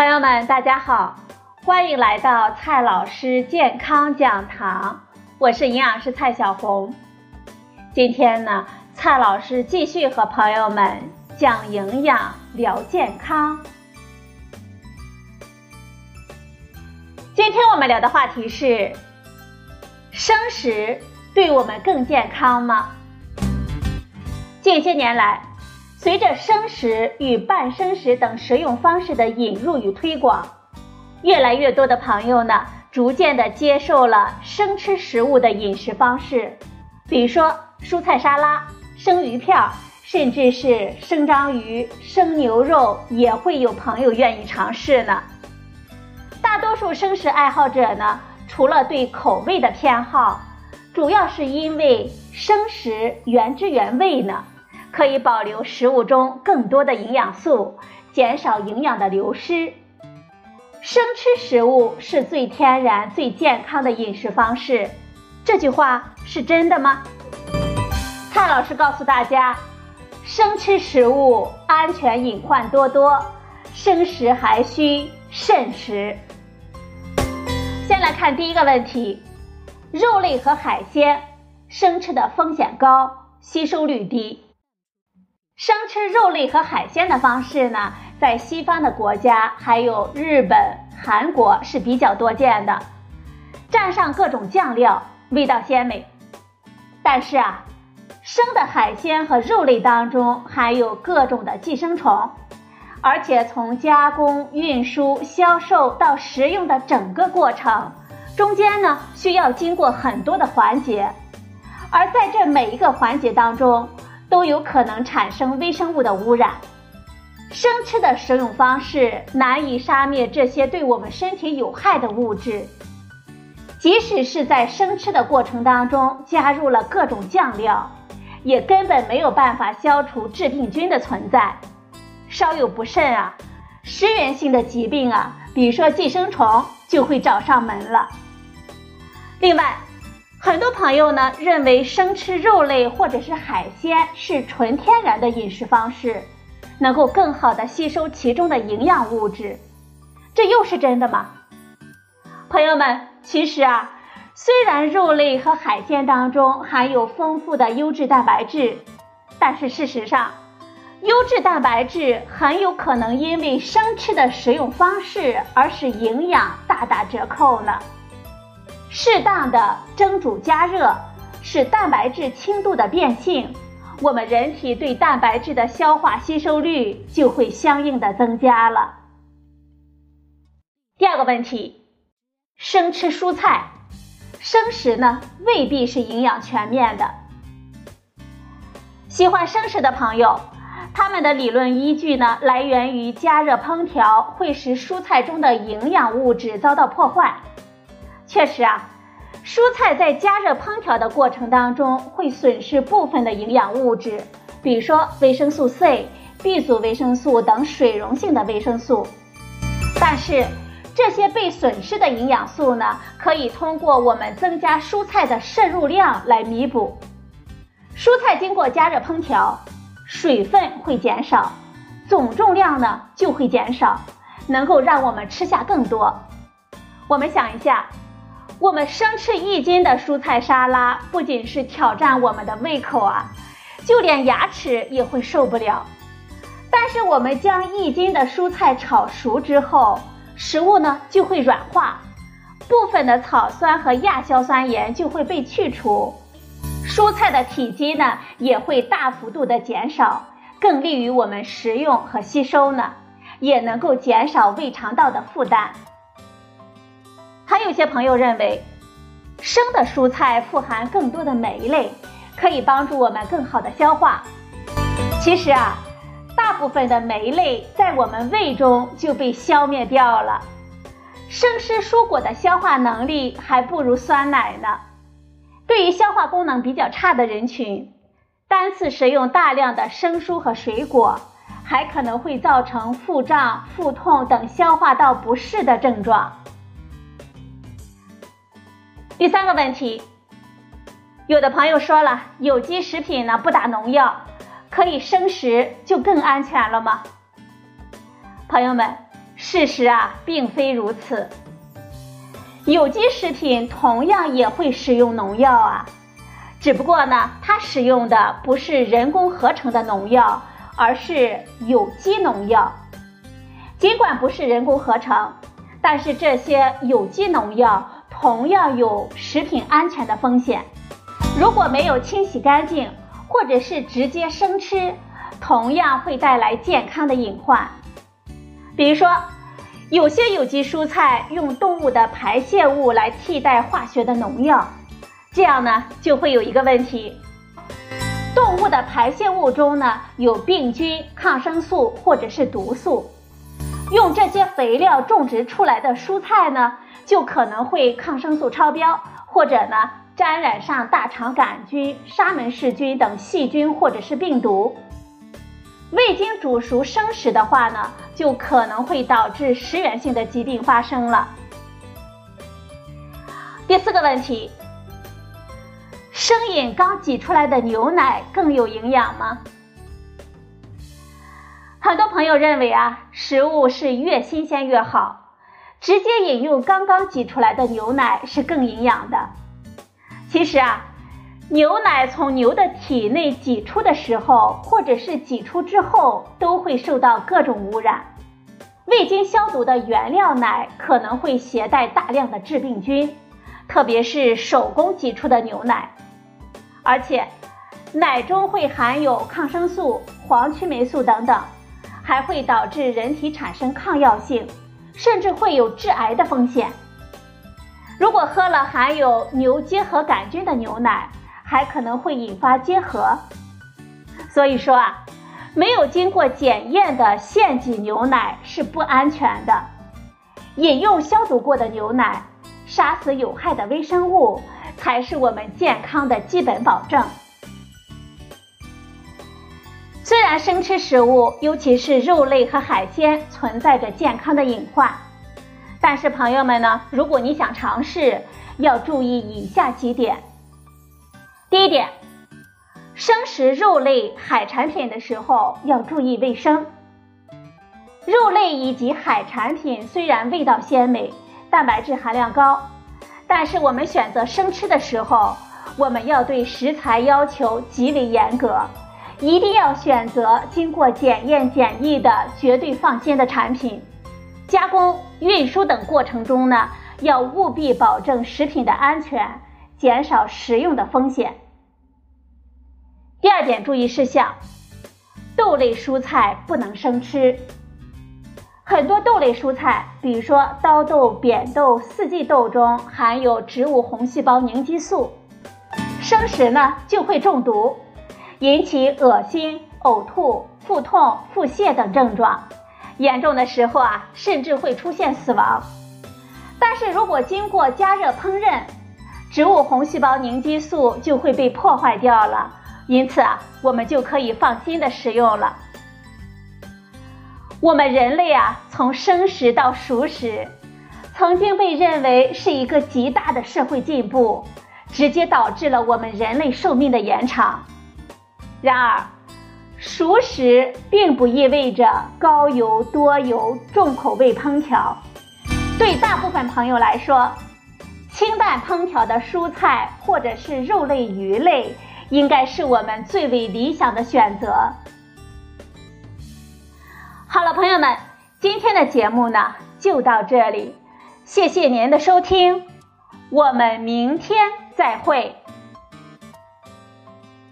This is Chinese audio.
朋友们，大家好，欢迎来到蔡老师健康讲堂，我是营养师蔡小红。今天呢，蔡老师继续和朋友们讲营养、聊健康。今天我们聊的话题是：生食对我们更健康吗？近些年来，随着生食与半生食等食用方式的引入与推广，越来越多的朋友呢，逐渐的接受了生吃食物的饮食方式，比如说蔬菜沙拉、生鱼片，甚至是生章鱼、生牛肉，也会有朋友愿意尝试呢。大多数生食爱好者呢，除了对口味的偏好，主要是因为生食原汁原味呢。可以保留食物中更多的营养素，减少营养的流失。生吃食物是最天然、最健康的饮食方式，这句话是真的吗？蔡老师告诉大家，生吃食物安全隐患多多，生食还需慎食。先来看第一个问题：肉类和海鲜生吃的风险高，吸收率低。生吃肉类和海鲜的方式呢，在西方的国家还有日本、韩国是比较多见的，蘸上各种酱料，味道鲜美。但是啊，生的海鲜和肉类当中含有各种的寄生虫，而且从加工、运输、销售到食用的整个过程中间呢，需要经过很多的环节，而在这每一个环节当中。都有可能产生微生物的污染，生吃的食用方式难以杀灭这些对我们身体有害的物质。即使是在生吃的过程当中加入了各种酱料，也根本没有办法消除致病菌的存在。稍有不慎啊，食源性的疾病啊，比如说寄生虫就会找上门了。另外，很多朋友呢认为生吃肉类或者是海鲜是纯天然的饮食方式，能够更好的吸收其中的营养物质，这又是真的吗？朋友们，其实啊，虽然肉类和海鲜当中含有丰富的优质蛋白质，但是事实上，优质蛋白质很有可能因为生吃的食用方式而使营养大打折扣呢。适当的蒸煮加热，使蛋白质轻度的变性，我们人体对蛋白质的消化吸收率就会相应的增加了。第二个问题，生吃蔬菜，生食呢未必是营养全面的。喜欢生食的朋友，他们的理论依据呢来源于加热烹调会使蔬菜中的营养物质遭到破坏。确实啊，蔬菜在加热烹调的过程当中会损失部分的营养物质，比如说维生素 C、B 族维生素等水溶性的维生素。但是这些被损失的营养素呢，可以通过我们增加蔬菜的摄入量来弥补。蔬菜经过加热烹调，水分会减少，总重量呢就会减少，能够让我们吃下更多。我们想一下。我们生吃一斤的蔬菜沙拉，不仅是挑战我们的胃口啊，就连牙齿也会受不了。但是我们将一斤的蔬菜炒熟之后，食物呢就会软化，部分的草酸和亚硝酸盐就会被去除，蔬菜的体积呢也会大幅度的减少，更利于我们食用和吸收呢，也能够减少胃肠道的负担。还有些朋友认为，生的蔬菜富含更多的酶类，可以帮助我们更好的消化。其实啊，大部分的酶类在我们胃中就被消灭掉了。生吃蔬果的消化能力还不如酸奶呢。对于消化功能比较差的人群，单次食用大量的生蔬和水果，还可能会造成腹胀、腹痛等消化道不适的症状。第三个问题，有的朋友说了，有机食品呢不打农药，可以生食就更安全了吗？朋友们，事实啊，并非如此。有机食品同样也会使用农药啊，只不过呢，它使用的不是人工合成的农药，而是有机农药。尽管不是人工合成，但是这些有机农药同样有食品安全的风险。如果没有清洗干净，或者是直接生吃，同样会带来健康的隐患。比如说，有些有机蔬菜用动物的排泄物来替代化学的农药，这样呢就会有一个问题：动物的排泄物中呢有病菌、抗生素或者是毒素，用这些肥料种植出来的蔬菜呢就可能会抗生素超标，或者呢。沾染上大肠杆菌、沙门氏菌等细菌或者是病毒，未经煮熟生食的话呢，就可能会导致食源性的疾病发生了。第四个问题，生饮刚挤出来的牛奶更有营养吗？很多朋友认为啊，食物是越新鲜越好，直接饮用刚刚挤出来的牛奶是更营养的。其实啊，牛奶从牛的体内挤出的时候，或者是挤出之后，都会受到各种污染。未经消毒的原料奶可能会携带大量的致病菌，特别是手工挤出的牛奶。而且，奶中会含有抗生素、黄曲霉素等等，还会导致人体产生抗药性，甚至会有致癌的风险。如果喝了含有牛结核杆菌的牛奶，还可能会引发结核。所以说啊，没有经过检验的现挤牛奶是不安全的。饮用消毒过的牛奶，杀死有害的微生物，才是我们健康的基本保证。然生吃食物，尤其是肉类和海鲜，存在着健康的隐患。但是朋友们呢，如果你想尝试，要注意以下几点。第一点，生食肉类、海产品的时候要注意卫生。肉类以及海产品虽然味道鲜美，蛋白质含量高，但是我们选择生吃的时候，我们要对食材要求极为严格，一定要选择经过检验检疫的绝对放心的产品。加工、运输等过程中呢，要务必保证食品的安全，减少食用的风险。第二点注意事项：豆类蔬菜不能生吃。很多豆类蔬菜，比如说刀豆、扁豆、四季豆中含有植物红细胞凝集素，生食呢就会中毒，引起恶心、呕吐、腹痛、腹泻等症状。严重的时候啊，甚至会出现死亡。但是如果经过加热烹饪，植物红细胞凝集素就会被破坏掉了，因此啊，我们就可以放心的食用了。我们人类啊，从生食到熟食，曾经被认为是一个极大的社会进步，直接导致了我们人类寿命的延长。然而，熟食并不意味着高油、多油、重口味烹调。对大部分朋友来说，清淡烹调的蔬菜或者是肉类、鱼类，应该是我们最为理想的选择。好了，朋友们，今天的节目呢就到这里，谢谢您的收听，我们明天再会。